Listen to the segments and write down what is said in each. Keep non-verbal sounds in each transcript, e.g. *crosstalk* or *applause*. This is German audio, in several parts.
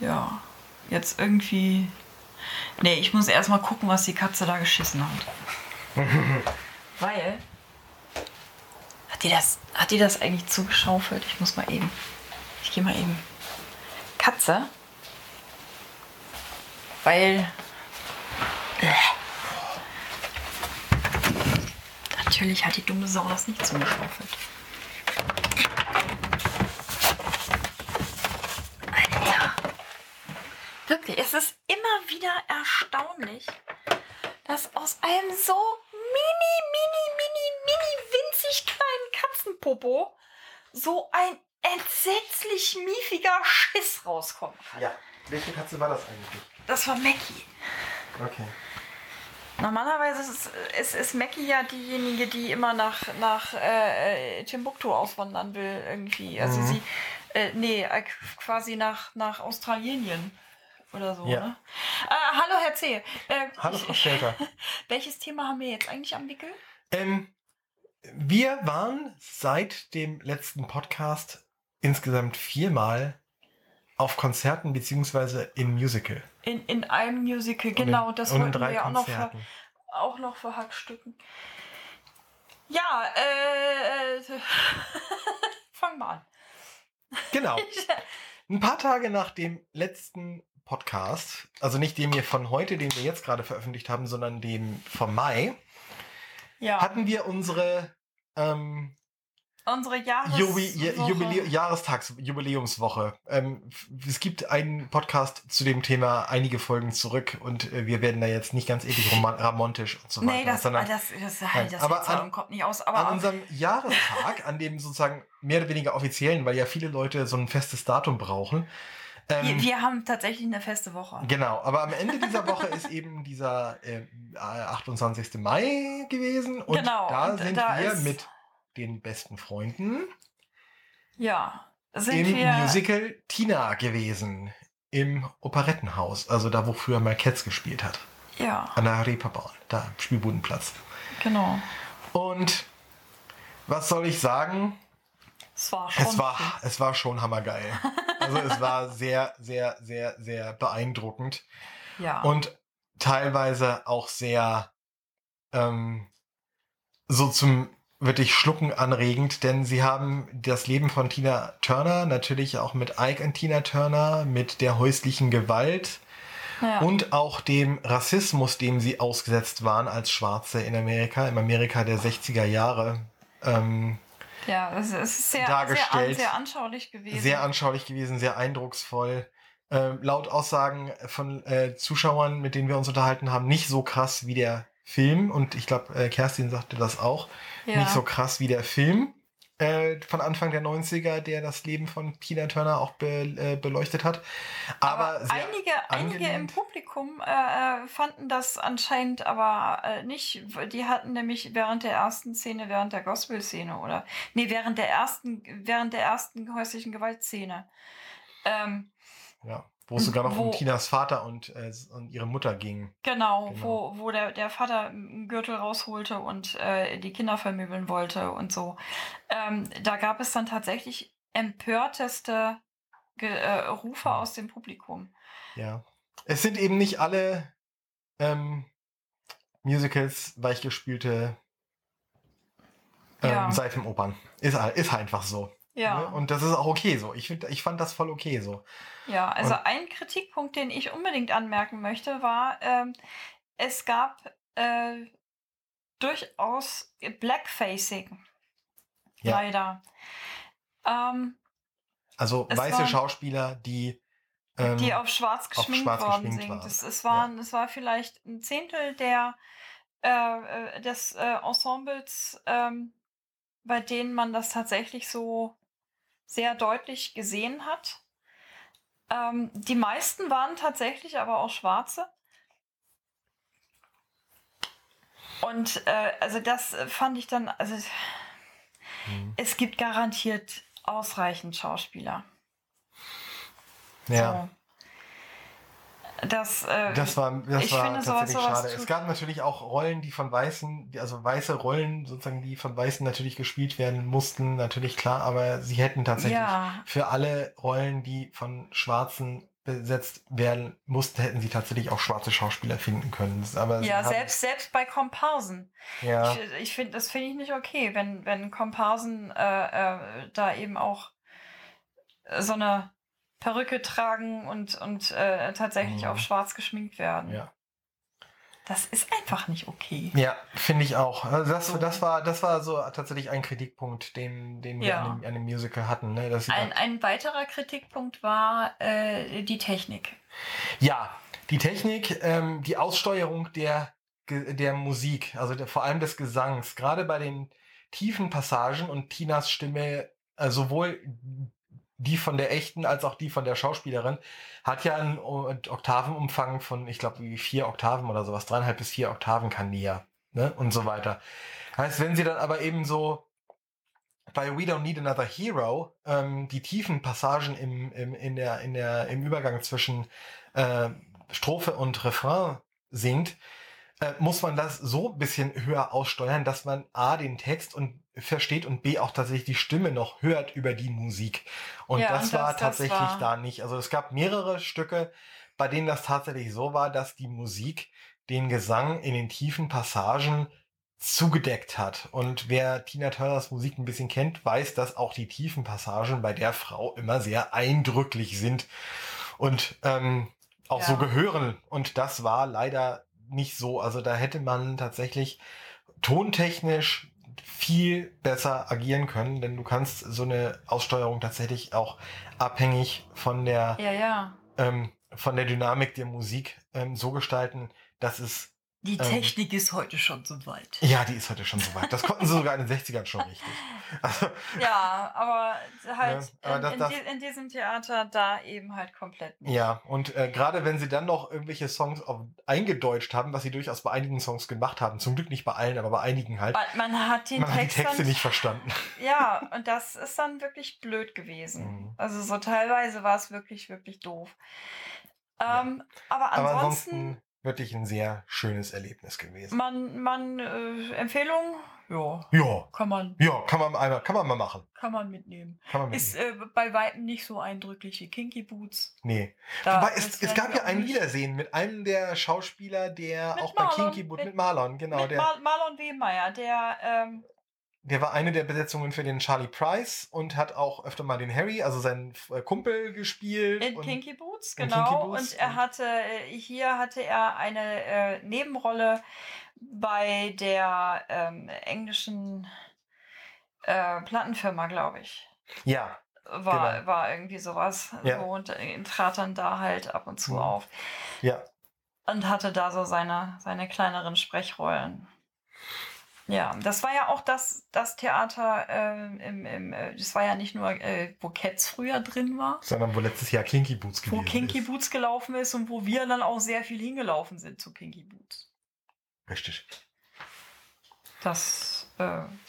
ja, jetzt irgendwie. Nee, ich muss erstmal gucken, was die Katze da geschissen hat. *laughs* Weil. Hat die, das, hat die das eigentlich zugeschaufelt? Ich muss mal eben. Ich gehe mal eben. Katze? Weil. Äh. Natürlich hat die dumme Sau das nicht zugeschaufelt. Alter. Wirklich, es ist immer wieder erstaunlich, dass aus einem so mini, mini, mini, mini winzig kleinen Katzenpopo so ein entsetzlich miefiger Schiss rauskommt. Ja. Welche Katze war das eigentlich? Das war Mackie. Okay. Normalerweise ist, ist, ist Mackie ja diejenige, die immer nach, nach äh, Timbuktu auswandern will, irgendwie. Also Mhm. sie, äh, nee, äh, quasi nach, nach Australien oder so. Ja. Ne? Äh, hallo, Herr C. Äh, Hallo, Frau Stelter. *laughs* welches Thema haben wir jetzt eigentlich am Wickel? Ähm, wir waren seit dem letzten Podcast insgesamt viermal auf Konzerten beziehungsweise im Musical. In, in einem Musical, Und in- genau, das wollten drei wir auch noch, ver, auch noch verhackstücken. Ja, äh, *laughs* fang mal an. Genau. *laughs* Ein paar Tage nach dem letzten Podcast, also nicht dem hier von heute, den wir jetzt gerade veröffentlicht haben, sondern dem vom Mai, Ja, hatten wir unsere ähm, unsere Jahres Jubi Jubilä Jahrestagsjubiläumswoche. Ähm, es gibt einen Podcast zu dem Thema einige Folgen zurück und äh, wir werden da jetzt nicht ganz ewig ramontisch und so weiter. Nee, das, sondern das, das, Nein, halt, das aber an, Kopf nicht aus. Aber an unserem Jahrestag, an dem sozusagen mehr oder weniger offiziellen, weil ja viele Leute so ein festes Datum brauchen. Ähm, wir, wir haben tatsächlich eine feste Woche. Genau, aber am Ende dieser Woche ist eben dieser äh, 28. Mai gewesen und Genau, da und sind da wir mit den besten Freunden Ja, sind im wir. Musical Tina gewesen. Im Operettenhaus, also da, wo früher mal Cats gespielt hat. Ja, An der Reeperbahn, da am Spielbudenplatz. genau. Und was soll ich sagen? Es war schon. Es war, es war schon hammergeil. Also es war *laughs* sehr, sehr, sehr, sehr beeindruckend. Ja. Und teilweise auch sehr ähm, so zum wirklich Schlucken anregend, denn sie haben das Leben von Tina Turner natürlich auch mit Ike und Tina Turner, mit der häuslichen Gewalt ja. und auch dem Rassismus, dem sie ausgesetzt waren als Schwarze in Amerika, im Amerika der 60er Jahre. Ähm, ja, es es ist sehr, dargestellt. sehr, sehr anschaulich gewesen. sehr anschaulich gewesen, sehr eindrucksvoll. Ähm, laut Aussagen von äh, Zuschauern, mit denen wir uns unterhalten haben, nicht so krass wie der Film. Und ich glaube, äh, Kerstin sagte das auch. ja. Nicht so krass wie der Film äh, von Anfang der 90er, der das Leben von Tina Turner auch be äh, beleuchtet hat. Aber, Aber einige, einige im. Publikum äh, äh, fanden das anscheinend aber äh, nicht. Die hatten nämlich während der ersten Szene, während der Gospel-Szene oder nee, während der ersten, während der ersten häuslichen Gewaltszene. Ähm, ja, wo es sogar noch Wo- um Tinas Vater und, äh, und ihre Mutter ging. genau, Genau. wo, wo der, der Vater einen Gürtel rausholte und äh, die Kinder vermöbeln wollte und so. Ähm, da gab es dann tatsächlich empörteste Ge äh, Rufe aus dem Publikum. Ja. Es sind eben nicht alle ähm, Musicals weichgespülte ähm, Ja. Seifenopern. Ist, ist einfach so. Ja. Ne? Und das ist auch okay so. Ich, ich fand das voll okay so. Ja, also Und- ein Kritikpunkt, den ich unbedingt anmerken möchte, war, ähm, es gab äh, durchaus Blackfacing. Ja. Leider. Ähm, Also weiße Schauspieler, die. Ähm, die auf schwarz geschminkt schwarz worden geschminkt sind. waren. Es, es, waren, es war vielleicht ein Zehntel der, äh, äh, des äh, Ensembles, ähm, bei denen man das tatsächlich so sehr deutlich gesehen hat. Ähm, die meisten waren tatsächlich aber auch Schwarze. Und äh, also das äh, fand ich dann, also hm, es gibt garantiert ausreichend Schauspieler. ja. So. Das, äh, Das war, das ich war finde, sowas- tatsächlich sowas schade. Es gab natürlich auch Rollen, die von Weißen, also weiße Rollen sozusagen, die von Weißen natürlich gespielt werden mussten, natürlich klar, aber sie hätten tatsächlich ja, für alle Rollen, die von Schwarzen besetzt werden mussten, hätten sie tatsächlich auch schwarze Schauspieler finden können. Aber Ja, selbst, selbst bei Komparsen. Ja, Ich, ich finde, das finde ich nicht okay, wenn, wenn Komparsen äh, äh, da eben auch so eine Perücke tragen und, und äh, tatsächlich Mhm. auf schwarz geschminkt werden. ja. Das ist einfach nicht okay. Ja, finde ich auch. Also das, So. das, war, das war so tatsächlich ein Kritikpunkt, den, den wir Ja. an, dem, an dem Musical hatten. Ne? Ein, ein weiterer Kritikpunkt war äh, die Technik. ja, die Technik, ähm, die Aussteuerung der, der Musik, also der, vor allem des Gesangs, gerade bei den tiefen Passagen und Tinas Stimme, äh, sowohl die von der echten als auch die von der Schauspielerin, hat ja einen Oktavenumfang von, ich glaube, wie vier Oktaven oder sowas, dreieinhalb bis vier Oktaven kann ja, ne? Und so weiter. Heißt, wenn sie dann aber eben so bei We Don't Need Another Hero ähm, die tiefen Passagen im, im, in der, in der, im Übergang zwischen äh, Strophe und Refrain singt, äh, muss man das so ein bisschen höher aussteuern, dass man A, den Text und versteht und B, auch tatsächlich die Stimme noch hört über die Musik. Und Ja, das und war das- das tatsächlich war- da nicht. Also es gab mehrere Stücke, bei denen das tatsächlich so war, dass die Musik den Gesang in den tiefen Passagen zugedeckt hat. Und wer Tina Turners Musik ein bisschen kennt, weiß, dass auch die tiefen Passagen bei der Frau immer sehr eindrücklich sind und ähm, auch Ja. so gehören. Und das war leider nicht so. Also da hätte man tatsächlich tontechnisch viel besser agieren können, denn du kannst so eine Aussteuerung tatsächlich auch abhängig von der Ja, ja. ähm, von der Dynamik der Musik ähm, so gestalten, dass es Die Ähm. Technik ist heute schon so weit. ja, die ist heute schon so weit. Das konnten sie sogar in den 60ern schon richtig. Also, *laughs* Ja, aber halt Ja, aber in, das- in, das- in diesem Theater da eben halt komplett nicht. ja, und äh, gerade wenn sie dann noch irgendwelche Songs auf, eingedeutscht haben, was sie durchaus bei einigen Songs gemacht haben, zum Glück nicht bei allen, aber bei einigen halt, Man, man hat den man hat die Text Texte dann, nicht verstanden. *laughs* Ja, und das ist dann wirklich blöd gewesen. Mhm. Also so teilweise war es wirklich, wirklich doof. Ja. Ähm, aber Aber ansonsten, ansonsten wirklich ein sehr schönes Erlebnis gewesen. man, man, äh, Empfehlung, ja, Ja, kann man, ja, kann man einmal, kann man mal machen. kann man mitnehmen. Kann man Ist mitnehmen. äh, bei Weitem nicht so eindrücklich wie Kinky Boots. nee. Da Wobei, es, es gab ja ein Wiedersehen mit einem der Schauspieler, der auch bei Marlon, Kinky Boot, mit- mit Marlon, genau, mit der, Mar Marlon Wehmeier, der, ähm, der war eine der Besetzungen für den Charlie Price und hat auch öfter mal den Harry, also seinen äh, Kumpel gespielt. In Kinky Boots, genau. Kinky Boots und er hatte, äh, hier hatte er eine äh, Nebenrolle bei der ähm, englischen äh, Plattenfirma, glaube ich. Ja, War, Genau. war irgendwie sowas. Ja. So, und äh, trat dann da halt ab und zu Mhm. auf. ja. Und hatte da so seine, seine kleineren Sprechrollen. Ja, das war ja auch das, das Theater, ähm, im, im, äh, das war ja nicht nur, äh, wo Cats früher drin war, Sondern wo letztes Jahr Kinky Boots wo gewesen Kinky ist. Boots gelaufen ist und wo wir dann auch sehr viel hingelaufen sind zu Kinky Boots. Richtig. Das, äh,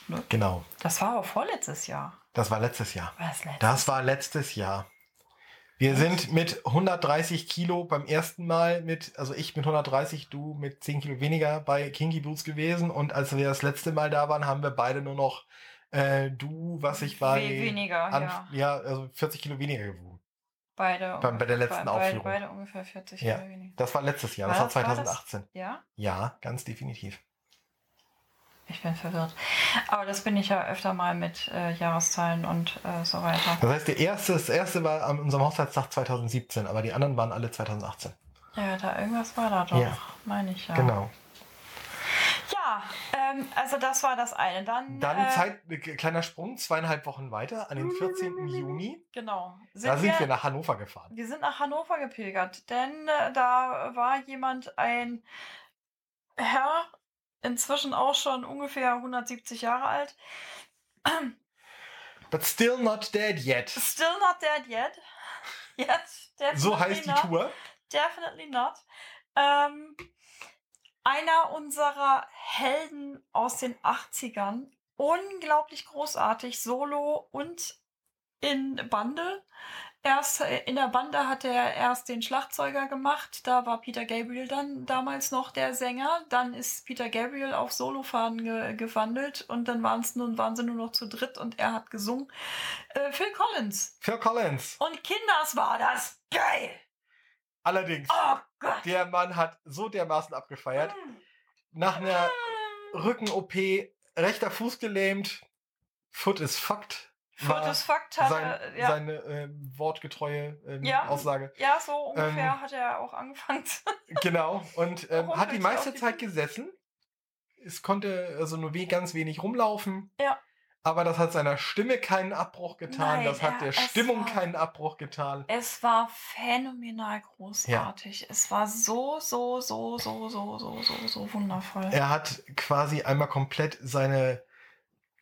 ne, Genau. das war aber vorletztes Jahr. Das war letztes Jahr. War das letztes? Das war letztes Jahr. Wir sind mit 130 Kilo beim ersten Mal mit, also ich mit 130, du mit 10 Kilo weniger bei Kinky Boots gewesen. Und als wir das letzte Mal da waren, haben wir beide nur noch äh, du, was ich bei We weniger, an, ja. ja, also 40 Kilo weniger gewogen. Beide. Bei- bei der letzten be- Aufführung. Beide, ungefähr 40 Ja. Kilo weniger. Das war letztes Jahr, War das war das- war das- 2018. Ja? Ja, ganz definitiv. Ich bin verwirrt. Aber das bin ich ja öfter mal mit äh, Jahreszahlen und äh, so weiter. Das heißt, der erste, das erste war an unserem Hochzeitstag 2017, aber die anderen waren alle 2018. Ja, da irgendwas war da doch, Ja. meine ich ja. Genau. Ja, ähm, also das war das eine. Dann, Dann äh, Zeit, äh, kleiner Sprung, zweieinhalb Wochen weiter, an den 14. *laughs* Juni. Genau. Da sind wir nach Hannover gefahren. Wir sind nach Hannover gepilgert, denn äh, da war jemand, ein Herr, inzwischen auch schon ungefähr 170 Jahre alt. But still not dead yet. Still not dead yet. Definitely So heißt die not. Tour. Definitely not. Ähm, einer unserer Helden aus den 80ern. Unglaublich großartig, solo und in Bande. Erst äh, in der Bande hat er erst den Schlagzeuger gemacht. Da war Peter Gabriel dann damals noch der Sänger. Dann ist Peter Gabriel auf Solofaden ge gewandelt und dann waren's nun, waren sie nur noch zu dritt und er hat gesungen. Äh, Phil Collins. Phil Collins. Und Kinders war das geil. Allerdings, Oh Gott. der Mann hat so dermaßen abgefeiert. Nach einer Rücken-OP, rechter Fuß gelähmt, Foot is fucked. War Fotos Fakt hat sein, ja, seine ähm, wortgetreue ähm, Ja. Aussage. ja, so ungefähr ähm, hat er auch angefangen. *laughs* Genau. Und *laughs* ähm, hat die meiste die Zeit gesessen. Es konnte also nur we ganz wenig rumlaufen. Ja. Aber das hat seiner Stimme keinen Abbruch getan. Nein, das hat er- der Stimmung war- keinen Abbruch getan. Es war phänomenal großartig. Es war so, so, so, so, so, so, so, so wundervoll. Er hat quasi einmal komplett seine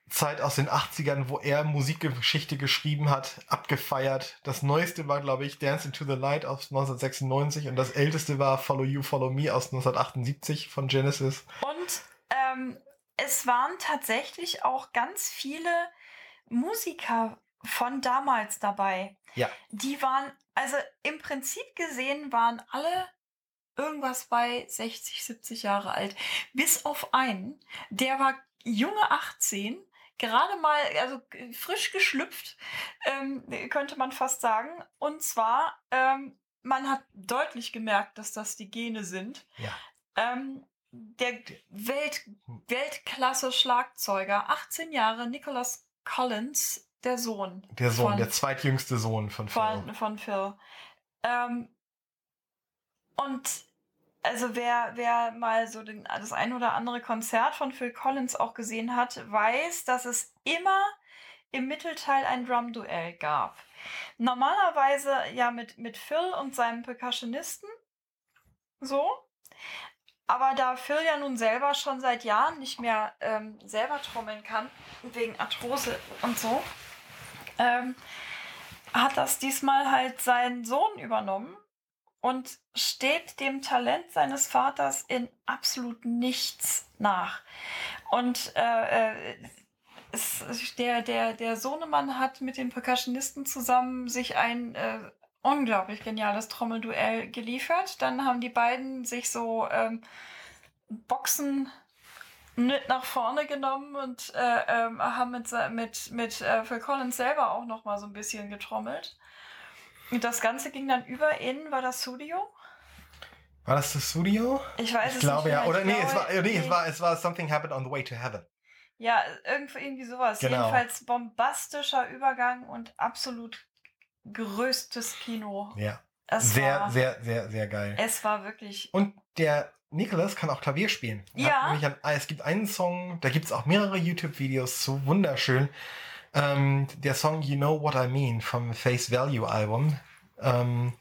Zeit aus den 80ern, wo er Musikgeschichte geschrieben hat, abgefeiert. Das neueste war, glaube ich, Dance into the Light aus 1996 und das älteste war Follow You, Follow Me aus 1978 von Genesis. Und ähm, es waren tatsächlich auch ganz viele Musiker von damals dabei. Ja. Die waren, also im Prinzip gesehen, waren alle irgendwas bei 60, 70 Jahre alt. Bis auf einen, der war junge 18, gerade mal, also äh, frisch geschlüpft, ähm, könnte man fast sagen. Und zwar, ähm, man hat deutlich gemerkt, dass das die Gene sind. Ja. Ähm, der Welt, Weltklasse-Schlagzeuger, 18 Jahre, Nicholas Collins, der Sohn. Der Sohn, von, der zweitjüngste Sohn von Phil. von, von Phil. Ähm, und also wer, wer mal so den, das ein oder andere Konzert von Phil Collins auch gesehen hat, weiß, dass es immer im Mittelteil ein Drum-Duell gab. Normalerweise ja mit, mit Phil und seinem Percussionisten. So. Aber da Phil ja nun selber schon seit Jahren nicht mehr ähm, selber trommeln kann, wegen Arthrose und so, ähm, hat das diesmal halt sein Sohn übernommen und steht dem Talent seines Vaters in absolut nichts nach. Und äh, äh, es, der, der, der Sohnemann hat mit den Percussionisten zusammen sich ein äh, unglaublich geniales Trommelduell geliefert. Dann haben die beiden sich so ähm, Boxen mit nach vorne genommen und äh, ähm, haben mit, mit, mit äh, Phil Collins selber auch noch mal so ein bisschen getrommelt. Und das Ganze ging dann über in, war das Studio? War das das Studio? Ich weiß Ich es glaube nicht ja. mehr. Oder Ich nee, glaube, es war, nee, nee. es war, es war Something Happened on the Way to Heaven. Ja, irgendwie, irgendwie sowas. Genau. Jedenfalls bombastischer Übergang und absolut größtes Kino. Ja. Es sehr, war, sehr, sehr, sehr geil. Es war wirklich. Und der Nicholas kann auch Klavier spielen. Ja. An, es gibt einen Song, da gibt es auch mehrere YouTube-Videos zu, wunderschön. Ähm, der Song You Know What I Mean vom Face Value Album, ähm,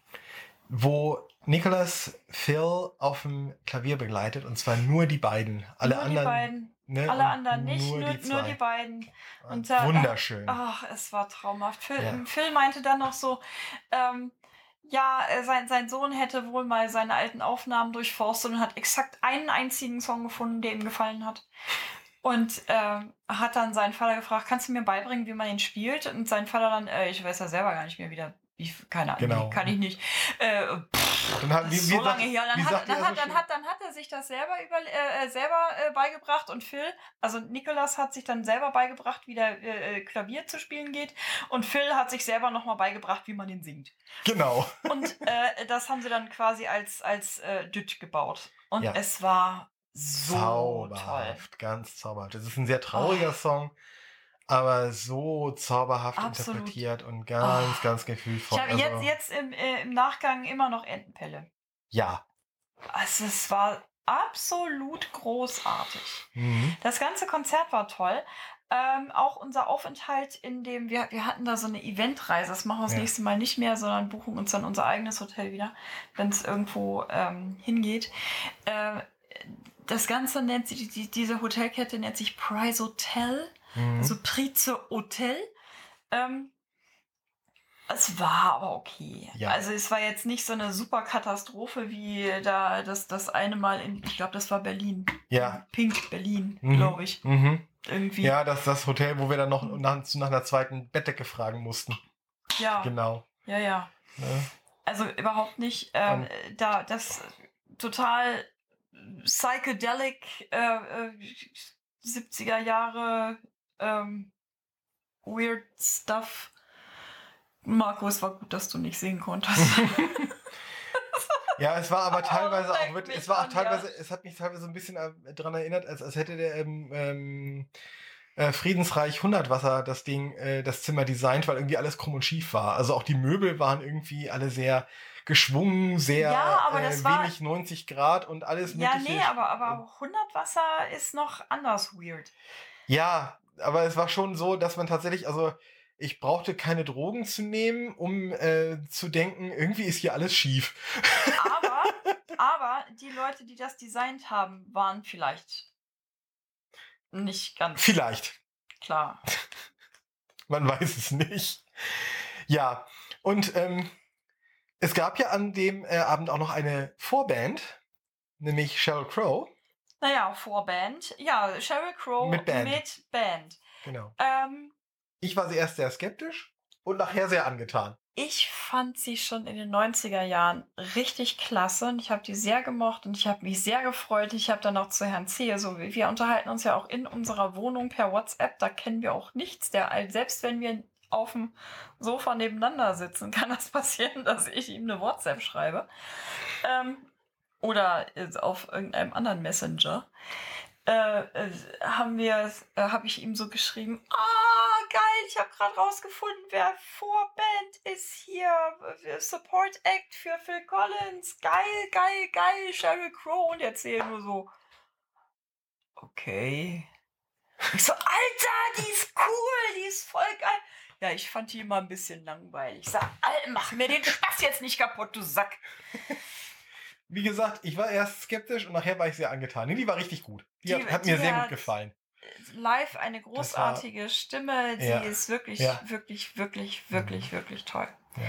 wo Nicholas Phil auf dem Klavier begleitet und zwar nur die beiden. Alle nur anderen. die beiden. Ne, Alle anderen nicht, nur, nur, die, zwei. beiden. Und Und da- Wunderschön. Ach, es war traumhaft. Phil, Ja. Phil meinte dann noch so, ähm, ja, äh, sein, sein Sohn hätte wohl mal seine alten Aufnahmen durchforstet und hat exakt einen einzigen Song gefunden, der ihm gefallen hat. Und ähm, hat dann seinen Vater gefragt, kannst du mir beibringen, wie man ihn spielt? Und sein Vater dann, äh, ich weiß ja selber gar nicht mehr, wie der, wie, keine Ahnung, Genau. kann ich nicht. Äh, pff, Dann hat, wie, wie so sagt- lange her. Dann hat, dann, er hat, so dann, schön? hat, dann hat er sich das selber, über, äh, äh, selber äh, beigebracht und Phil, also Nikolas hat sich dann selber beigebracht, wie der äh, äh, Klavier zu spielen geht und Phil hat sich selber nochmal beigebracht, wie man ihn singt. Genau. Und äh, das haben sie dann quasi als, als äh, Düt gebaut. Und Ja. es war so toll. zauberhaft, ganz zauberhaft. Es ist ein sehr trauriger Oh. Song, aber so zauberhaft Absolut. interpretiert und ganz, Oh. ganz Ich gefühlvoll. habe Also, jetzt, jetzt im, äh, im Nachgang immer noch Entenpelle. Ja. Also es war absolut großartig. Mhm. Das ganze Konzert war toll. Ähm, auch unser Aufenthalt in dem, wir, wir hatten da so eine Eventreise, das machen wir das Ja. nächste Mal nicht mehr, sondern buchen uns dann unser eigenes Hotel wieder, wenn es irgendwo ähm, hingeht. Äh, das Ganze nennt sich, die, diese Hotelkette nennt sich Price Hotel, Mhm. also Prize Hotel. Ähm, es war aber okay. Ja. Also es war jetzt nicht so eine super Katastrophe wie da das, das eine Mal in, ich glaube, das war Berlin. ja. Pink Berlin, Mhm. glaube ich. Mhm. Irgendwie. Ja, das ist das Hotel, wo wir dann noch nach, nach einer zweiten Bettdecke fragen mussten. ja, Genau. ja, ja. Ne? Also überhaupt nicht. Ähm, da das total psychedelic äh, äh, 70er Jahre ähm, weird stuff. Marco, es war gut, dass du nicht singen konntest. *laughs* Ja, es war aber *laughs* Oh, teilweise leck auch wirklich, es war auch an, teilweise, ja. es hat mich teilweise so ein bisschen äh, dran erinnert, als, als hätte der ähm, ähm, äh, Friedensreich Hundertwasser das Ding, äh, das Zimmer designt, weil irgendwie alles krumm und schief war. Also auch die Möbel waren irgendwie alle sehr geschwungen, sehr Ja, aber äh, das war- wenig 90 Grad und alles Ja, mögliche. nee, aber, aber 100 Wasser ist noch anders weird. Ja, aber es war schon so, dass man tatsächlich, also ich brauchte keine Drogen zu nehmen, um äh, zu denken, irgendwie ist hier alles schief. Aber, *laughs* aber die Leute, die das designt haben, waren vielleicht nicht ganz Vielleicht. klar. *laughs* Man weiß es nicht. Ja, und ähm, es gab ja an dem äh, Abend auch noch eine Vorband, nämlich Sheryl Crow. Naja, Vorband. Ja, Sheryl Crow Mit Band. Mit Band. Genau. Ähm, Ich war sie erst sehr skeptisch und nachher sehr angetan. ich fand sie schon in den 90er Jahren richtig klasse und ich habe die sehr gemocht und ich habe mich sehr gefreut. Ich habe dann auch zu Herrn Zehe, so wir unterhalten uns ja auch in unserer Wohnung per WhatsApp, da kennen wir auch nichts. Der, selbst wenn wir auf dem Sofa nebeneinander sitzen, *laughs* kann das passieren, dass ich ihm eine WhatsApp schreibe. Ähm, oder auf irgendeinem anderen Messenger. Äh, äh, haben wir, äh, habe ich ihm so geschrieben, ah, geil, ich habe gerade rausgefunden, wer Vorband ist hier. Support Act für Phil Collins. Geil, geil, geil, Sheryl Crow. Und erzählt nur so, okay. Ich so, Alter, die ist cool, die ist voll geil. Ja, ich fand die immer ein bisschen langweilig. Ich sag, Alter, mach mir den Spaß jetzt nicht kaputt, du Sack. Wie gesagt, ich war erst skeptisch und nachher war ich sehr angetan. Nee, die war richtig gut. Die, Die- hat, hat die mir sehr hat- gut gefallen. Live eine großartige Stimme, die Ja. ist wirklich, Ja. wirklich, wirklich, wirklich, wirklich toll. Ja.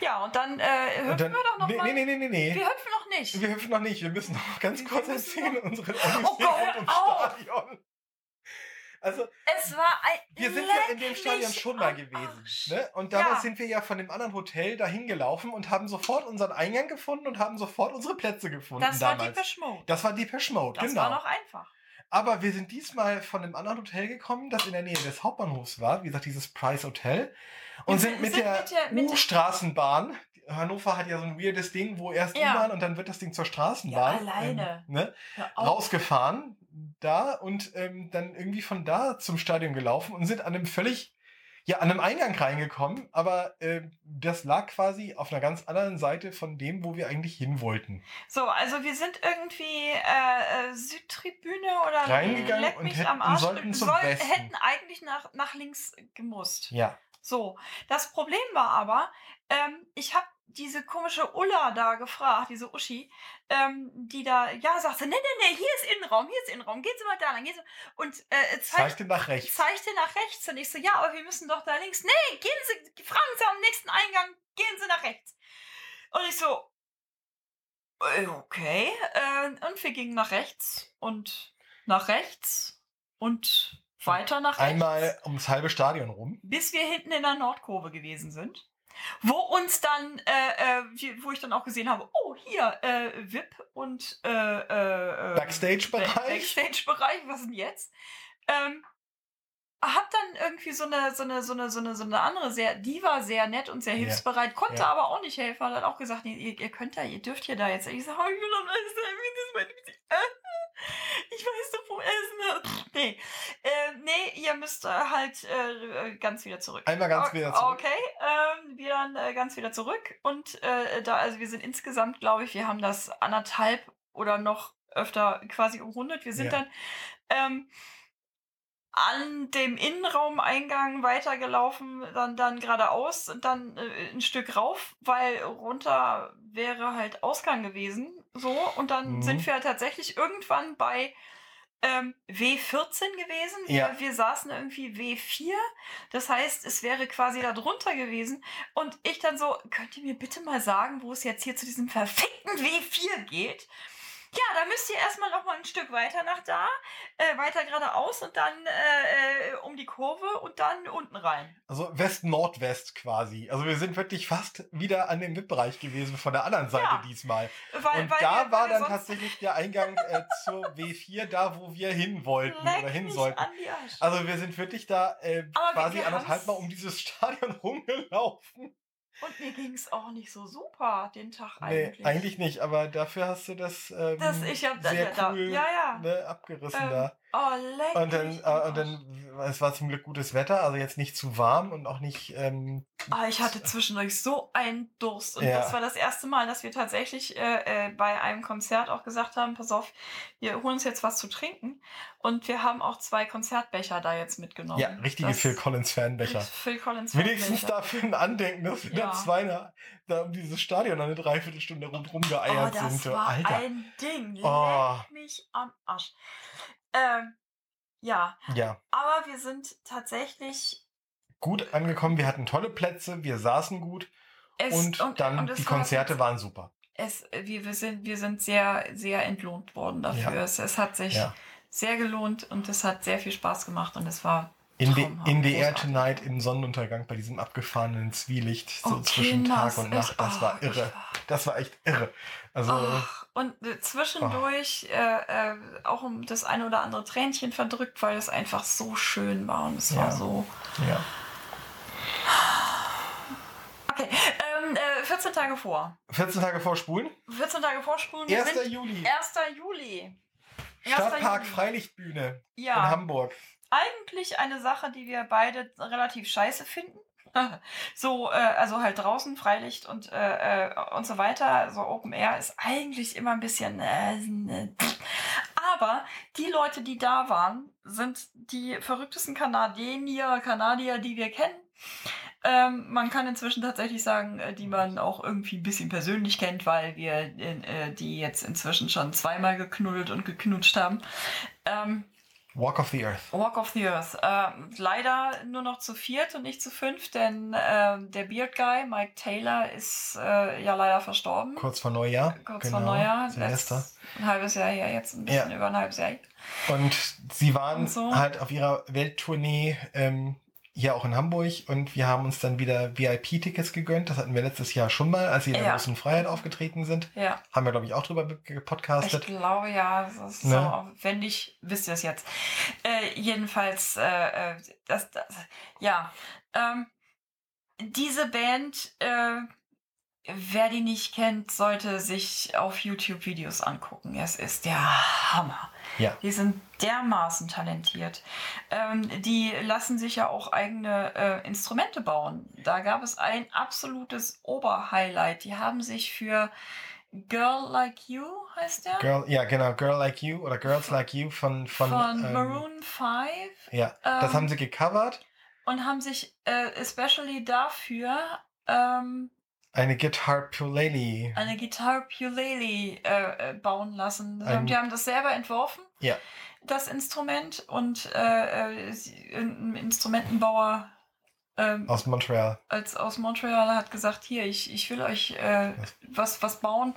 Ja, und dann äh, hüpfen Und dann, wir doch noch nee, mal. nee, nee, nee, nee. Wir hüpfen noch nicht. Wir hüpfen noch nicht. Wir müssen noch ganz Wir kurz erzählen, unsere Oh Odyssee Gott, rund ums! Stadion. Also, Es war ein. wir sind ja in dem Stadion schon mal gewesen. Ne? Und damals Ja. sind wir ja von dem anderen Hotel dahin gelaufen und haben sofort unseren Eingang gefunden und haben sofort unsere Plätze gefunden Das war damals. Depeche Mode. das war Depeche Mode, Das genau. war noch einfach. Aber wir sind diesmal von einem anderen Hotel gekommen, das in der Nähe des Hauptbahnhofs war, wie gesagt, dieses Price Hotel. Und sind sind- mit sind der mit der- U-Straßenbahn. Hannover hat ja so ein weirdes Ding, wo erst Ja. U-Bahn und dann wird das Ding zur Straßenbahn. Ja, alleine. Ähm, ne? Rausgefahren da und ähm, dann irgendwie von da zum Stadion gelaufen und sind an einem völlig, ja, an einem Eingang reingekommen, aber äh, das lag quasi auf einer ganz anderen Seite von dem, wo wir eigentlich hin wollten. So, also wir sind irgendwie äh, äh, Südtribüne oder Reingegangen und hätten- am Arsch. sollten zum soll- Westen. hätten eigentlich nach, nach links gemusst. Ja. So, das Problem war aber, ähm, ich habe diese komische Ulla da gefragt, diese Uschi, ähm, die da, ja, sagte, nee, nee, nee, hier ist Innenraum, hier ist Innenraum, gehen Sie mal da lang, gehen Sie Und äh, zeigt, Zeigte nach rechts. zeigte nach rechts und ich so, ja, aber wir müssen doch da links. Nee, gehen Sie, fragen Sie am nächsten Eingang, gehen Sie nach rechts. Und ich so, äh, okay, äh, und wir gingen nach rechts und nach rechts und weiter nach rechts Einmal ums halbe Stadion rum. bis wir hinten in der Nordkurve gewesen sind. Wo uns dann, äh, äh, wo ich dann auch gesehen habe, oh, hier, äh, VIP und äh, äh, äh, Backstage-Bereich. Backstage-Bereich, was denn jetzt? Ähm, hab dann irgendwie so eine, so eine, so eine, so eine, so eine andere sehr, die war sehr nett und sehr Ja. hilfsbereit, konnte Ja. aber auch nicht helfen, hat auch gesagt, ihr, ihr könnt da, ihr dürft hier da jetzt. Ich sag, oh, ich will doch alles, wie das mein, ich weiß doch vom Essen. Pff, Nee, äh, nee, ihr müsst äh, halt äh, ganz wieder zurück. Einmal ganz wieder zurück. Okay, ähm, wir dann äh, ganz wieder zurück. Und äh, da, also wir sind insgesamt, glaube ich, wir haben das anderthalb oder noch öfter quasi umrundet. Wir sind Ja. dann ähm, an dem Innenraumeingang weitergelaufen, dann, dann geradeaus und dann äh, ein Stück rauf, weil runter wäre halt Ausgang gewesen. So, und dann Mhm. sind wir tatsächlich irgendwann bei ähm, W14 gewesen. Ja. Wir, wir saßen irgendwie W4. Das heißt, es wäre quasi da drunter gewesen. Und ich dann so, könnt ihr mir bitte mal sagen, wo es jetzt hier zu diesem verfickten W4 geht? Ja, da müsst ihr erstmal noch mal ein Stück weiter nach da, äh, weiter geradeaus und dann äh, äh, um die Kurve und dann unten rein. Also West-Nordwest quasi. Also wir sind wirklich fast wieder an dem VIP-Bereich gewesen von der anderen Seite Ja. diesmal. Weil, Und weil da wir, war dann tatsächlich der Eingang äh, zur *laughs* W4, da wo wir hin wollten Leck oder hin sollten. Also wir sind wirklich da äh, Aber quasi anderthalb Mal um dieses Stadion *laughs* rumgelaufen. Und mir ging es auch nicht so super den Tag Nee, eigentlich. eigentlich nicht, aber dafür hast du das, ähm, Das, ich hab, sehr ja, da, cool ja, ja. Ne, abgerissen Ähm, da. Oh, leck Und dann, äh, und dann, es war zum Glück gutes Wetter, also jetzt nicht zu warm und auch nicht, ähm, Ah, ich hatte zwischendurch so einen Durst. Und Ja. das war das erste Mal, dass wir tatsächlich äh, äh, bei einem Konzert auch gesagt haben, pass auf, wir holen uns jetzt was zu trinken. Und wir haben auch zwei Konzertbecher da jetzt mitgenommen. ja, richtige Das- Phil Collins Fanbecher. Phil Collins Wenigstens Fanbecher. dafür ein Andenken, dass wir Ja. da zwei da, um dieses Stadion eine Dreiviertelstunde rundherum Oh, geeiert das sind. war Alter. ein Ding. Oh. Leck mich am Arsch. Ähm, ja, Ja, aber wir sind tatsächlich gut angekommen. Wir hatten tolle Plätze, wir saßen gut es, und, dann und die war Konzerte waren super. es, wir, wir, sind, wir sind sehr, sehr entlohnt worden dafür. Ja. Es, es hat sich Ja. sehr gelohnt und es hat sehr viel Spaß gemacht und es war In traumhaft, in the Air. Tonight im Sonnenuntergang bei diesem abgefahrenen Zwielicht, so Oh, zwischen Tag und Nacht, das war irre. war- Das war echt irre. Also, Ach, und äh, zwischendurch äh, äh, auch um das eine oder andere Tränchen verdrückt, weil es einfach so schön war und es Ja. war so. ja. Okay, ähm, äh, 14 Tage vor. 14 Tage vor Spulen. 14 Tage vorspulen. Wir 1. sind Juli. 1. Juli. 1. Stadtpark Juli. Freilichtbühne in Ja, Hamburg. eigentlich eine Sache, die wir beide relativ scheiße finden. *laughs* so, äh, also halt draußen, Freilicht und, äh, äh, und so weiter. Also Open Air ist eigentlich immer ein bisschen. Äh, äh, aber die Leute, die da waren, sind die verrücktesten Kanadier, Kanadier, die wir kennen. Ähm, man kann inzwischen tatsächlich sagen, äh, die man auch irgendwie ein bisschen persönlich kennt, weil wir äh, die jetzt inzwischen schon zweimal geknuddelt und geknutscht haben. Ähm, Walk of the Earth. Walk of the Earth. Äh, leider nur noch zu viert und nicht zu fünf, denn äh, der Beard Guy, Mike Taylor, ist äh, ja leider verstorben. Kurz vor Neujahr. Kurz genau, vor Neujahr. Silvester. Ein halbes Jahr her, jetzt ein bisschen Ja. über ein halbes Jahr. Und sie waren Und so. halt auf ihrer Welttournee ähm, hier auch in Hamburg und wir haben uns dann wieder VIP-Tickets gegönnt. Das hatten wir letztes Jahr schon mal, als sie in der Ja. großen Freiheit aufgetreten sind. Ja, Haben wir, glaube ich, auch drüber ich gepodcastet. glaube ja. Das ist Ne? so, wenn nicht, wisst ihr es jetzt. Äh, jedenfalls, äh, äh, das, das, ja. Ähm, diese Band, äh, wer die nicht kennt, sollte sich auf YouTube Videos angucken. Es ist der Hammer. Ja. Die sind dermaßen talentiert. Ähm, die lassen sich ja auch eigene äh, Instrumente bauen. Da gab es ein absolutes Oberhighlight. Die haben sich für Girl Like You, heißt der? Girl, ja, genau, Girl Like You oder Girls Like You von, von, von ähm, Maroon 5 Ja, das ähm, haben sie gecovert. und haben sich äh, especially dafür ähm, Eine Guitar Pulele. eine Guitar Ukulele äh, äh, bauen lassen. Ein- die haben das selber entworfen, Ja. das Instrument und äh, äh, ein Instrumentenbauer ähm, Aus Montreal. als aus Montreal hat gesagt, hier, ich, ich will euch äh, was, was bauen.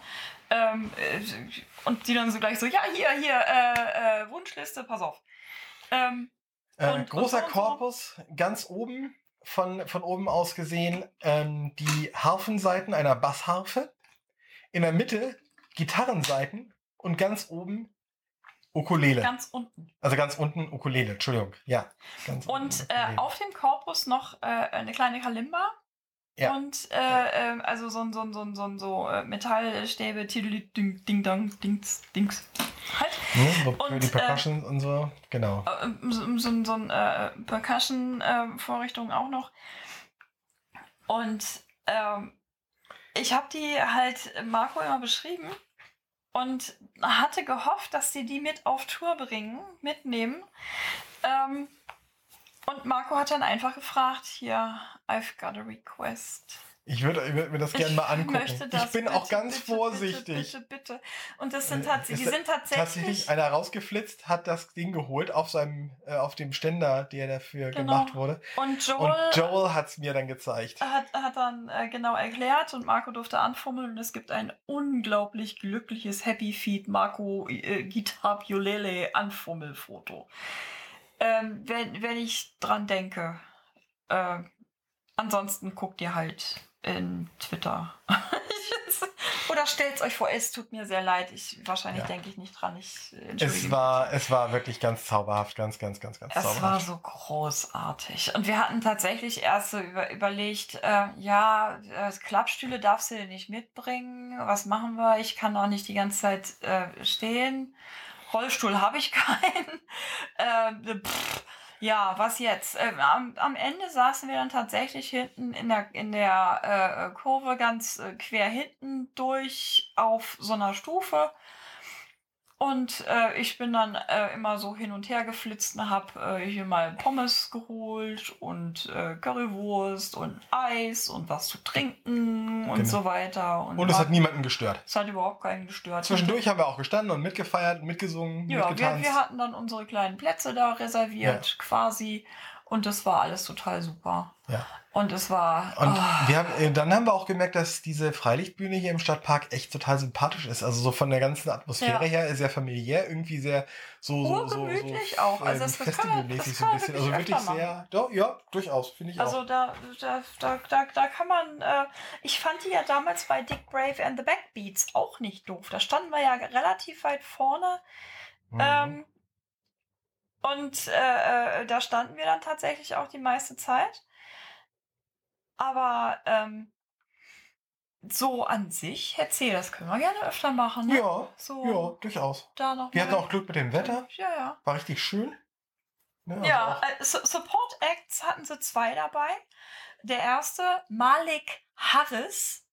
Ähm, äh, und die dann so gleich so, ja, hier, hier, äh, äh, Wunschliste, pass auf. Ähm, Äh, Und- großer und so und so. Korpus, ganz oben, von, von oben aus gesehen, ähm, die Harfenseiten einer Bassharfe. In der Mitte Gitarrenseiten und ganz oben Ukulele. ganz unten. also ganz unten Ukulele, Entschuldigung. Ja. Ganz Und äh, auf dem Korpus noch äh, eine kleine Kalimba. Ja. Und äh, äh, also so ein so so so, so äh, Metallstäbe, Tideli, Ding, Ding, Dong, Dings, Dings. Halt. Ne, so für und, die äh, Percussion und so, genau. So, so, so ein äh, Percussion-Vorrichtung auch noch. Und ähm, ich habe die halt Marco immer beschrieben und hatte gehofft, dass sie die mit auf Tour bringen, mitnehmen. Ähm, und Marco hat dann einfach gefragt, hier, I've got a request. Ich würde ich mir das gerne mal angucken. möchte das ich bin bitte, auch ganz bitte, vorsichtig. Bitte, bitte, bitte. Und das sind, Äh, tats ist die sind tatsächlich, Tatsächlich einer rausgeflitzt, hat das Ding geholt auf seinem, äh, auf dem Ständer, der dafür Genau. gemacht wurde. Und Joel, Und Joel hat es mir dann gezeigt. hat, hat dann äh, genau erklärt und Marco durfte anfummeln und es gibt ein unglaublich glückliches Happy Feet Marco äh, Guitar Ukulele Anfummelfoto. Ähm, wenn, wenn ich dran denke. Äh, ansonsten guckt ihr halt in Twitter. *laughs* Oder stellt euch vor, es tut mir sehr leid. Ich, wahrscheinlich Ja. denke ich nicht dran. Ich äh, Es war, es war wirklich ganz zauberhaft, ganz, ganz, ganz, ganz Es war zauberhaft. so großartig. Und wir hatten tatsächlich erst so über, überlegt, äh, ja, äh, Klappstühle darfst du nicht mitbringen. Was machen wir? Ich kann auch nicht die ganze Zeit äh, stehen. Rollstuhl habe ich keinen. *laughs* äh, pff, ja, was jetzt? Äh, am, am Ende saßen wir dann tatsächlich hinten in der, in der äh, Kurve ganz äh, quer hinten durch auf so einer Stufe. Und äh, ich bin dann äh, immer so hin und her geflitzt und habe äh, hier mal Pommes geholt und äh, Currywurst und Eis und was zu trinken und Genau. so weiter. Und es hat niemanden gestört. es hat überhaupt keinen gestört. Zwischendurch haben wir auch gestanden und mitgefeiert, mitgesungen, Ja, wir, mitgetanzt. wir hatten dann unsere kleinen Plätze da reserviert, quasi. Und das war alles total super. Ja. Und es war. Und ah, wir haben, äh, dann haben wir auch gemerkt, dass diese Freilichtbühne hier im Stadtpark echt total sympathisch ist. Also so von der ganzen Atmosphäre Ja. her, sehr familiär, irgendwie sehr so so so, auch. Also das- das festivalmäßig so ein bisschen. Also wirklich sehr, doch, ja, durchaus finde ich Also auch. da, da, da, da, da kann man, äh, ich fand die ja damals bei Dick Brave and the Backbeats auch nicht doof. Da standen wir ja relativ weit vorne. Mhm. Ähm, und äh, äh, da standen wir dann tatsächlich auch die meiste Zeit. Aber ähm, so an sich, erzähl, das können wir gerne öfter machen. Ne? ja, So, ja, durchaus. da noch Wir hatten auch Glück mit dem Wetter, Ja, ja. war richtig schön. Ne, also Ja, auch- äh, Su- Support Acts hatten sie zwei dabei. Der erste, Malik Harris.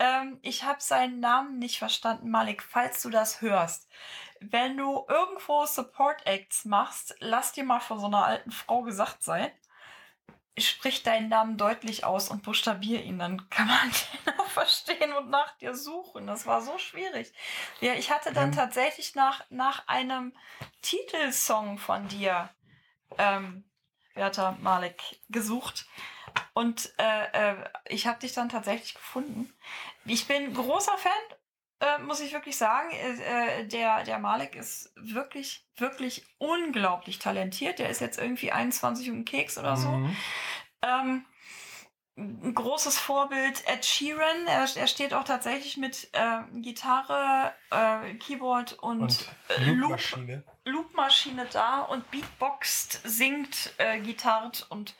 Ähm, ich habe seinen Namen nicht verstanden, Malik, falls du das hörst. Wenn du irgendwo Support Acts machst, lass dir mal von so einer alten Frau gesagt sein. Sprich deinen Namen deutlich aus und buchstabier ihn, dann kann man *laughs* den auch verstehen und nach dir suchen. Das war so schwierig. Ja, ich hatte dann tatsächlich nach, nach einem Titelsong von dir ähm, Werther Malik gesucht. Und äh, äh, ich habe dich dann tatsächlich gefunden. Ich bin großer Fan, äh, muss ich wirklich sagen. Äh, äh, der, der Malik ist wirklich, wirklich unglaublich talentiert. Der ist jetzt irgendwie 21 und Keks oder so. Mhm. Ähm, ein großes Vorbild Ed Sheeran. Er, er steht auch tatsächlich mit äh, Gitarre, äh, Keyboard und, Und äh, Loop Loopmaschine. Loopmaschine da und beatboxt, singt, äh, gitarrt und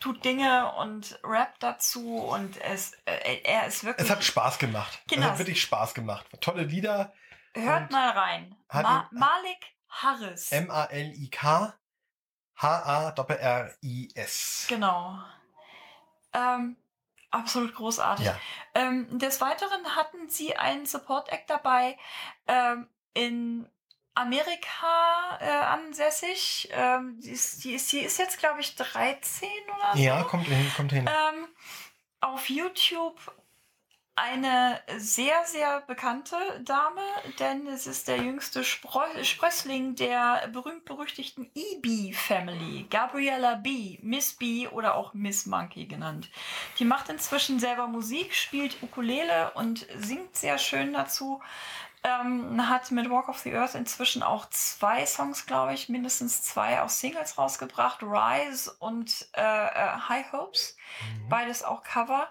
tut Dinge und rappt dazu und es, äh, er ist wirklich. Es hat Spaß gemacht. Es Genau. hat wirklich Spaß gemacht. Tolle Lieder. hört mal rein. Ma Malik Harris. M-A-L-I-K H-A-R-R-I-S. genau. Ähm, absolut großartig. Ja. Ähm, des Weiteren hatten sie einen Support Act dabei ähm, in Amerika äh, ansässig. Ähm, die, ist, die, ist, die ist jetzt, glaube ich, 13 oder so. Ja, kommt hin, kommt hin. Ähm, auf YouTube eine sehr, sehr bekannte Dame, denn es ist der jüngste Spro Sprössling der berühmt-berüchtigten EB-Family. Gabriella B., Miss B. oder auch Miss Monkey genannt. Die macht inzwischen selber Musik, spielt Ukulele und singt sehr schön dazu. Ähm, hat mit Walk of the Earth inzwischen auch zwei Songs, glaube ich, mindestens zwei auch Singles rausgebracht. Rise und äh, äh, High Hopes Mhm. beides auch Cover.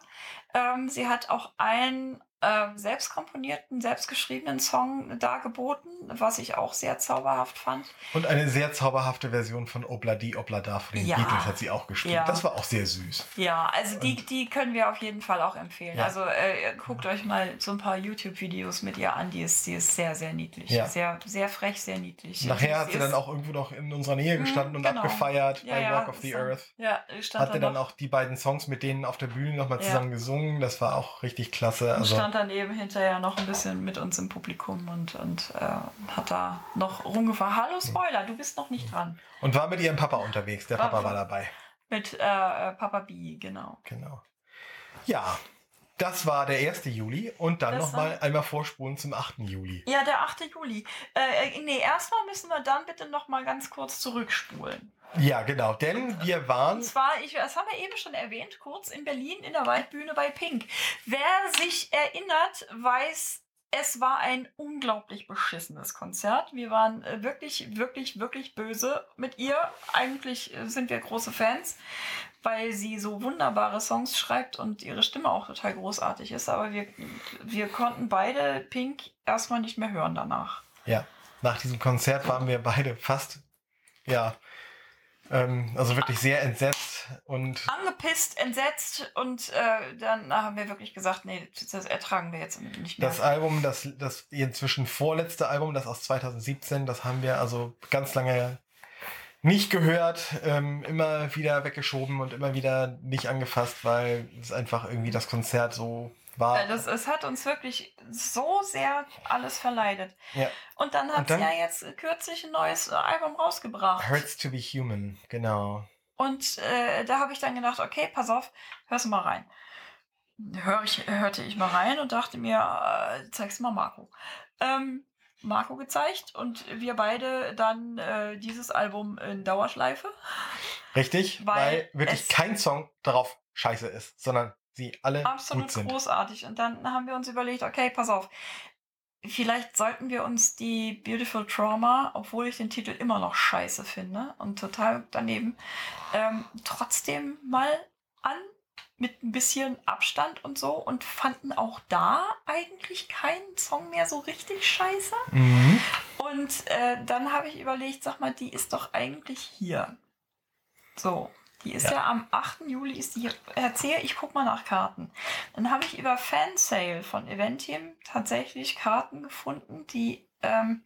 Ähm, sie hat auch einen ähm, selbst komponierten, selbst geschriebenen Song dargeboten, was ich auch sehr zauberhaft fand. Und eine sehr zauberhafte Version von Obladi Oblada von den Ja. Beatles hat sie auch gespielt. Ja. Das war auch sehr süß. Ja, also die, die können wir auf jeden Fall auch empfehlen. Ja. Also äh, guckt euch mal so ein paar YouTube-Videos mit ihr an. Die ist, die ist sehr, sehr niedlich. Sehr, sehr frech, sehr niedlich. Nachher hat sie dann auch irgendwo noch in unserer Nähe Mhm, gestanden und genau. abgefeiert bei Walk of the dann- Earth. Ja, stand Hatte dann noch- auch die beiden Songs mit denen auf der Bühne nochmal zusammen gesungen. Das war auch richtig klasse. Also, stand daneben hinterher noch ein bisschen mit uns im Publikum und, und äh, hat da noch rumgefahren. Hallo Spoiler, du bist noch nicht dran. und war mit ihrem Papa unterwegs. Der War- Papa war dabei. Mit äh, äh, Papa B, genau. Genau. Ja, das war der 1. Juli und dann nochmal einmal vorspulen zum 8. Juli. Ja, der 8. Juli. Äh, äh, nee, erstmal müssen wir dann bitte noch mal ganz kurz zurückspulen. Ja, genau, denn wir waren Und zwar, ich, das haben wir eben schon erwähnt, kurz in Berlin in der Waldbühne bei Pink. Wer sich erinnert, weiß Es war ein unglaublich beschissenes Konzert. Wir waren äh, wirklich, wirklich, wirklich böse mit ihr. Eigentlich äh, sind wir große Fans, weil sie so wunderbare Songs schreibt und ihre Stimme auch total großartig ist. Aber wir, wir konnten beide Pink erstmal nicht mehr hören danach. Ja, nach diesem Konzert waren wir beide fast, ja, ähm, also wirklich sehr entsetzt und. Angepisst, entsetzt und äh, dann haben wir wirklich gesagt, nee, das ertragen wir jetzt nicht mehr. Das Album, das, das inzwischen vorletzte Album, das aus 2017, das haben wir also ganz lange nicht gehört, ähm, immer wieder weggeschoben und immer wieder nicht angefasst, weil es einfach irgendwie das Konzert so war. Das, es hat uns wirklich so sehr alles verleidet. Ja. Und dann hat Und dann- sie ja jetzt kürzlich ein neues äh, Album rausgebracht. Hurts to be human, genau. Und äh, da habe ich dann gedacht, okay, pass auf, hörst du mal rein. Hör ich, hörte ich mal rein und dachte mir, äh, zeig's mal Marco. Ähm, Marco gezeigt und wir beide dann äh, dieses Album in Dauerschleife. Richtig, Weil weil, wirklich kein Song darauf scheiße ist, sondern sie alle Absolut gut sind. großartig. Und dann haben wir uns überlegt, okay, pass auf. Vielleicht sollten wir uns die Beautiful Trauma, obwohl ich den Titel immer noch scheiße finde und total daneben, ähm, trotzdem mal an mit ein bisschen Abstand und so und fanden auch da eigentlich keinen Song mehr so richtig scheiße. Mhm. Und äh, dann habe ich überlegt, sag mal, die ist doch eigentlich hier. So, die ist ja, Ja. am 8. Juli, ist die hier. Erzähl, ich guck mal nach Karten. Dann habe ich über Fansale von Eventium tatsächlich Karten gefunden, die ähm,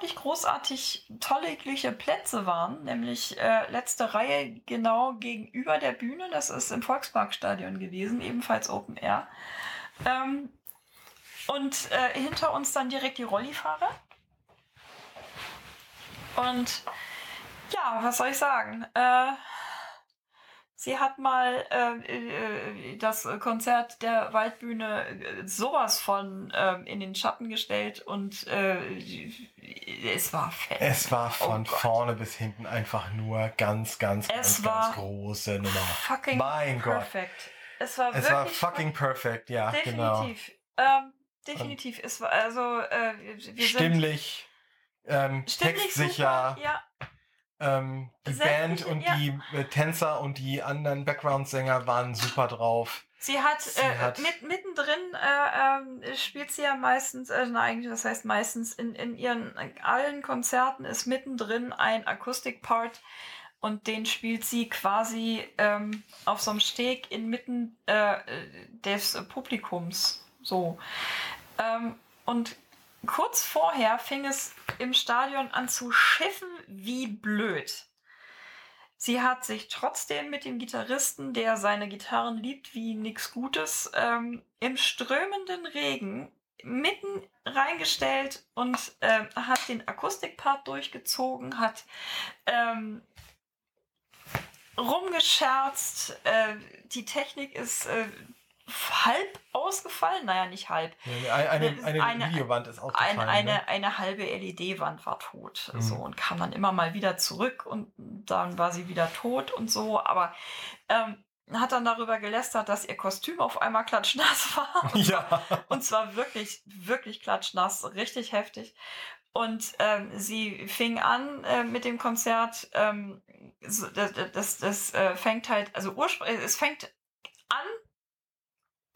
unglaublich großartig tollige Plätze waren, nämlich äh, letzte Reihe genau gegenüber der Bühne. Das ist im Volksparkstadion gewesen, ebenfalls Open Air. Ähm, und äh, hinter uns dann direkt die Rollifahrer. Und ja, was soll ich sagen? Äh, sie hat mal äh, äh, das Konzert der Waldbühne äh, sowas von ähm, in den Schatten gestellt und äh, es war fett. Es war Oh von Gott. vorne bis hinten einfach nur ganz, ganz, Es ganz, ganz große Nummer. fucking Mein Gott. perfekt. Es war Es war fucking perfect, ja, genau. definitiv. Ähm, definitiv. Es war also äh, wir Stimmlich, ähm, sind stimmlich textsicher, super, ja. Ähm, die Sämtliche- Band und ja. die äh, Tänzer und die anderen Background-Sänger waren super drauf. Sie hat, Sie äh, hat- mit, mittendrin äh, ähm, spielt sie ja meistens, äh, na, eigentlich, das heißt meistens in, in ihren äh, allen Konzerten ist mittendrin ein Akustikpart und den spielt sie quasi ähm, auf so einem Steg inmitten äh, äh, des äh, Publikums. So. Ähm, und kurz vorher fing es im Stadion an zu schiffen wie blöd. Sie hat sich trotzdem mit dem Gitarristen, der seine Gitarren liebt wie nix Gutes, ähm, im strömenden Regen mitten reingestellt und ähm, hat den Akustikpart durchgezogen, hat ähm, rumgescherzt. Äh, die Technik ist äh, halb ausgefallen. Naja, nicht halb. Eine, eine, eine, Eine- Videowand ist Ein, aufgefallen. eine, ne? eine halbe LED-Wand war tot. Mhm. So, und kam dann immer mal wieder zurück und dann war sie wieder tot und so. Aber ähm, hat dann darüber gelästert, dass ihr Kostüm auf einmal klatschnass *laughs* war. *laughs* Ja. Und zwar wirklich, wirklich klatschnass, richtig heftig. Und ähm, sie fing an äh, mit dem Konzert. Ähm, das das, das äh, fängt halt, also ursprünglich, es fängt an,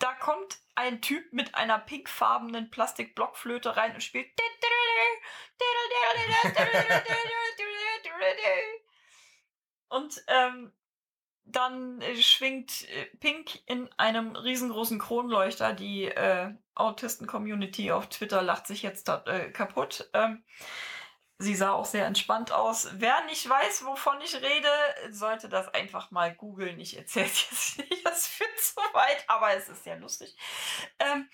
da kommt ein Typ mit einer pinkfarbenen Plastikblockflöte rein und spielt. Und ähm, dann schwingt äh, Pink in einem riesengroßen Kronleuchter. Die äh, Autisten-Community auf Twitter lacht sich jetzt äh, kaputt. Ähm, sie sah auch sehr entspannt aus. Wer nicht weiß, wovon ich rede, sollte das einfach mal googeln. Ich erzähle es jetzt *laughs* nicht, das führt zu weit, aber es ist sehr lustig. Ähm,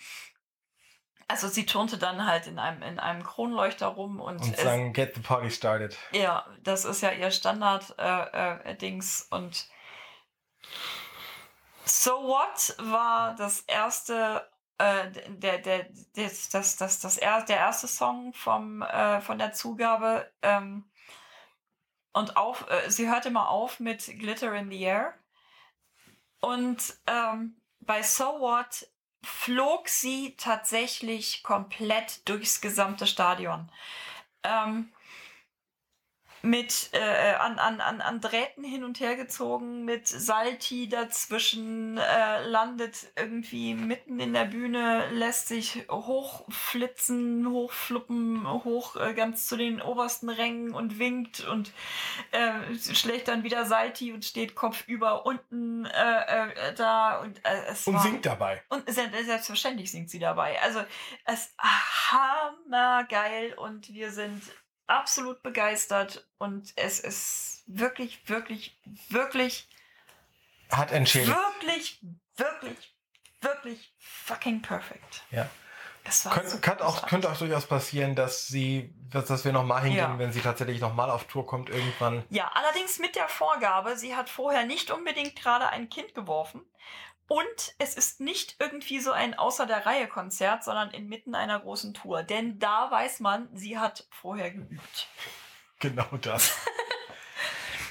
also sie turnte dann halt in einem, in einem Kronleuchter rum und, Und sagen, get the party started. ja, das ist ja ihr Standard-Dings äh, äh, und So What war das erste, äh, der, der, das, das, das, das er, der erste Song vom, äh, von der Zugabe. Ähm, und auf, äh, sie hörte mal auf mit Glitter in the Air. Und ähm, bei So What flog sie tatsächlich komplett durchs gesamte Stadion. Ähm, mit äh, an, an, an, an Drähten hin und her gezogen, mit Salti dazwischen, äh, landet irgendwie mitten in der Bühne, lässt sich hochflitzen, hochfluppen, hoch äh, ganz zu den obersten Rängen und winkt und äh, schlägt dann wieder Salti und steht kopfüber unten äh, äh, da und äh, es Und war, singt dabei. und se- selbstverständlich singt sie dabei. Also es ist hammergeil und wir sind absolut begeistert und es ist wirklich, wirklich, wirklich, Hat entschädigt. wirklich, wirklich, wirklich fucking perfect. Ja. Es war Könnt, kann auch, könnte auch durchaus passieren, dass sie, dass, dass wir nochmal hingehen, Ja. wenn sie tatsächlich nochmal auf Tour kommt irgendwann. Ja, allerdings mit der Vorgabe, sie hat vorher nicht unbedingt gerade ein Kind geworfen. Und es ist nicht irgendwie so ein Außer der Reihe Konzert, sondern inmitten einer großen Tour. Denn da weiß man, sie hat vorher geübt. Genau das. *laughs*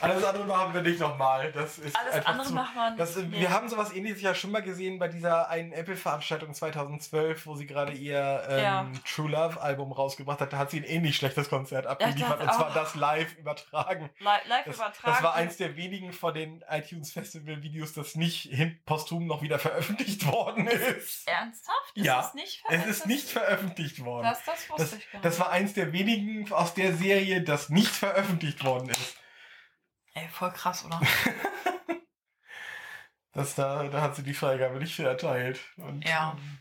Alles andere machen wir nicht nochmal. Das ist Alles einfach andere zu, macht man. das, nee. Wir haben sowas ähnliches ja schon mal gesehen bei dieser einen Apple-Veranstaltung 2012, wo sie gerade ihr ähm, Ja. True Love-Album rausgebracht hat. Da hat sie ein ähnlich schlechtes Konzert abgeliefert. das und zwar das live übertragen. Li- live Das, übertragen. das war eins der wenigen von den iTunes Festival Videos, das nicht posthum noch wieder veröffentlicht worden ist. Ernsthaft? Es Ja, ist nicht Es ist nicht veröffentlicht worden. Das, das wusste Das, ich gar nicht. das war eins der wenigen aus der Serie, das nicht veröffentlicht worden ist. Ey, voll krass, oder? *laughs* Das da, da hat sie die Freigabe nicht für erteilt. Und, Ja. ähm,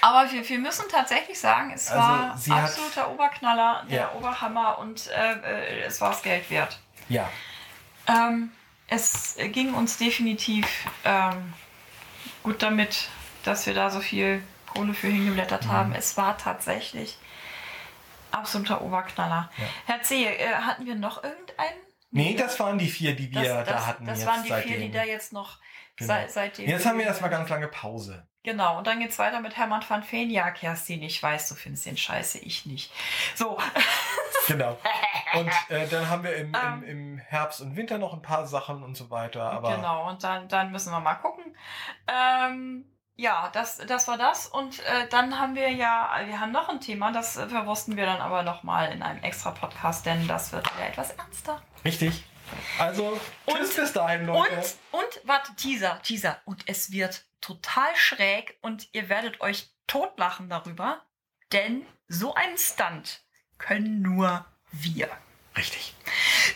Aber wir, wir müssen tatsächlich sagen, es Also, war sie hat- absoluter Oberknaller, der Ja. Oberhammer und äh, äh, es war es Geld wert. ja. Ähm, es ging uns definitiv ähm, gut damit, dass wir da so viel Kohle für hingeblättert Mhm. haben. Es war tatsächlich absoluter Oberknaller. Ja. Herr C., äh, hatten wir noch irgendeinen? Nee, das waren die vier, die wir das, da das, hatten. Das jetzt waren die seitdem. vier, die da jetzt noch Genau. seit, seitdem. Jetzt haben wir erstmal ganz lange Pause. Genau, und dann geht's weiter mit Hermann van Veen. Ja, Kerstin, ich weiß, du findest den scheiße, ich nicht. So, *laughs* Genau. Und äh, dann haben wir im, Ähm. im, im Herbst und Winter noch ein paar Sachen und so weiter. Aber genau, und dann, dann müssen wir mal gucken. Ähm, ja, das, das war das. Und äh, dann haben wir ja, wir haben noch ein Thema, das äh, verwursten wir dann aber nochmal in einem extra Podcast, denn das wird ja etwas ernster. richtig. Also, Und- tschüss bis dahin, Leute. Und, und, warte, Teaser, Teaser. Und es wird total schräg und ihr werdet euch totlachen darüber, denn so einen Stunt können nur wir. Richtig.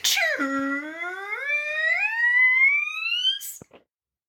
Tschüss!